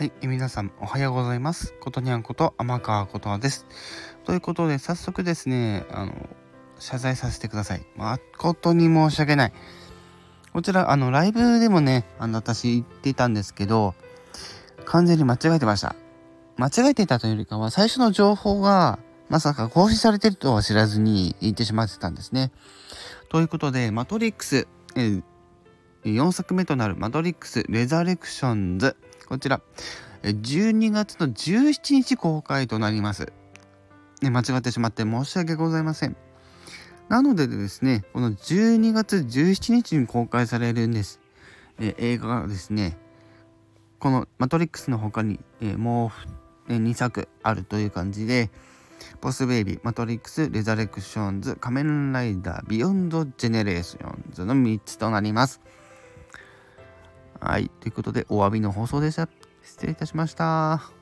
はい、え皆さんおはようございます。ことにゃんこと天川ことはです。ということで早速ですね、あの謝罪させてください。誠に申し訳ない。こちらあのライブでもね、あの私言っていたんですけど、完全に間違えてました。間違えていたというよりかは最初の情報がまさか更新されてるとは知らずに言ってしまってたんですね。ということで、マトリックス、え4作目となるマトリックス・レザレクションズこちら、12月の17日公開となります。ね、間違ってしまって申し訳ございません。なのでですね、この12月17日に公開されるんです。え映画がですね、このマトリックスの他に、えもう、2作あるという感じで、ボスベイビー、マトリックス、レザレクションズ、仮面ライダー、ビヨンド・ジェネレーションズの3つとなります。はい。ということで、お詫びの放送でした。失礼いたしました。